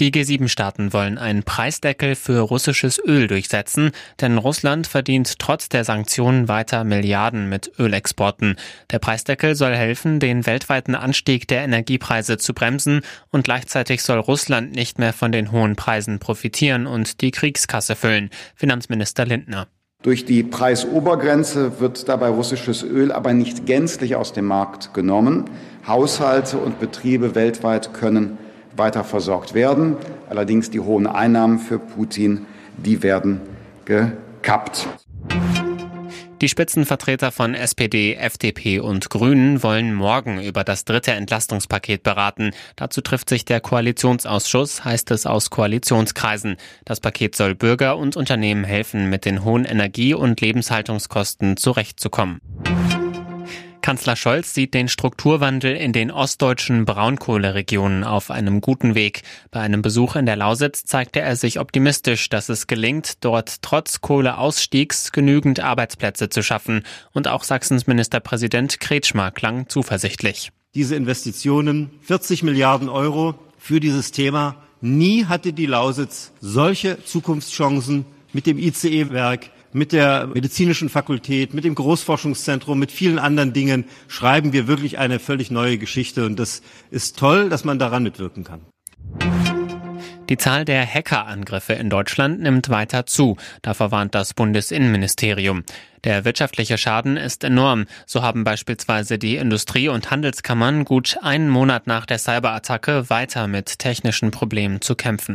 Die G7-Staaten wollen einen Preisdeckel für russisches Öl durchsetzen, denn Russland verdient trotz der Sanktionen weiter Milliarden mit Ölexporten. Der Preisdeckel soll helfen, den weltweiten Anstieg der Energiepreise zu bremsen und gleichzeitig soll Russland nicht mehr von den hohen Preisen profitieren und die Kriegskasse füllen. Finanzminister Lindner. Durch die Preisobergrenze wird dabei russisches Öl aber nicht gänzlich aus dem Markt genommen. Haushalte und Betriebe weltweit können weiter versorgt werden. Allerdings die hohen Einnahmen für Putin, die werden gekappt. Die Spitzenvertreter von SPD, FDP und Grünen wollen morgen über das dritte Entlastungspaket beraten. Dazu trifft sich der Koalitionsausschuss, heißt es aus Koalitionskreisen. Das Paket soll Bürger und Unternehmen helfen, mit den hohen Energie- und Lebenshaltungskosten zurechtzukommen. Kanzler Scholz sieht den Strukturwandel in den ostdeutschen Braunkohleregionen auf einem guten Weg. Bei einem Besuch in der Lausitz zeigte er sich optimistisch, dass es gelingt, dort trotz Kohleausstiegs genügend Arbeitsplätze zu schaffen. Und auch Sachsens Ministerpräsident Kretschmer klang zuversichtlich. Diese Investitionen, 40 Milliarden Euro für dieses Thema. Nie hatte die Lausitz solche Zukunftschancen mit dem ICE-Werk, mit der medizinischen Fakultät, mit dem Großforschungszentrum, mit vielen anderen Dingen schreiben wir wirklich eine völlig neue Geschichte. Und das ist toll, dass man daran mitwirken kann. Die Zahl der Hackerangriffe in Deutschland nimmt weiter zu. Davor warnt das Bundesinnenministerium. Der wirtschaftliche Schaden ist enorm. So haben beispielsweise die Industrie- und Handelskammern gut einen Monat nach der Cyberattacke weiter mit technischen Problemen zu kämpfen.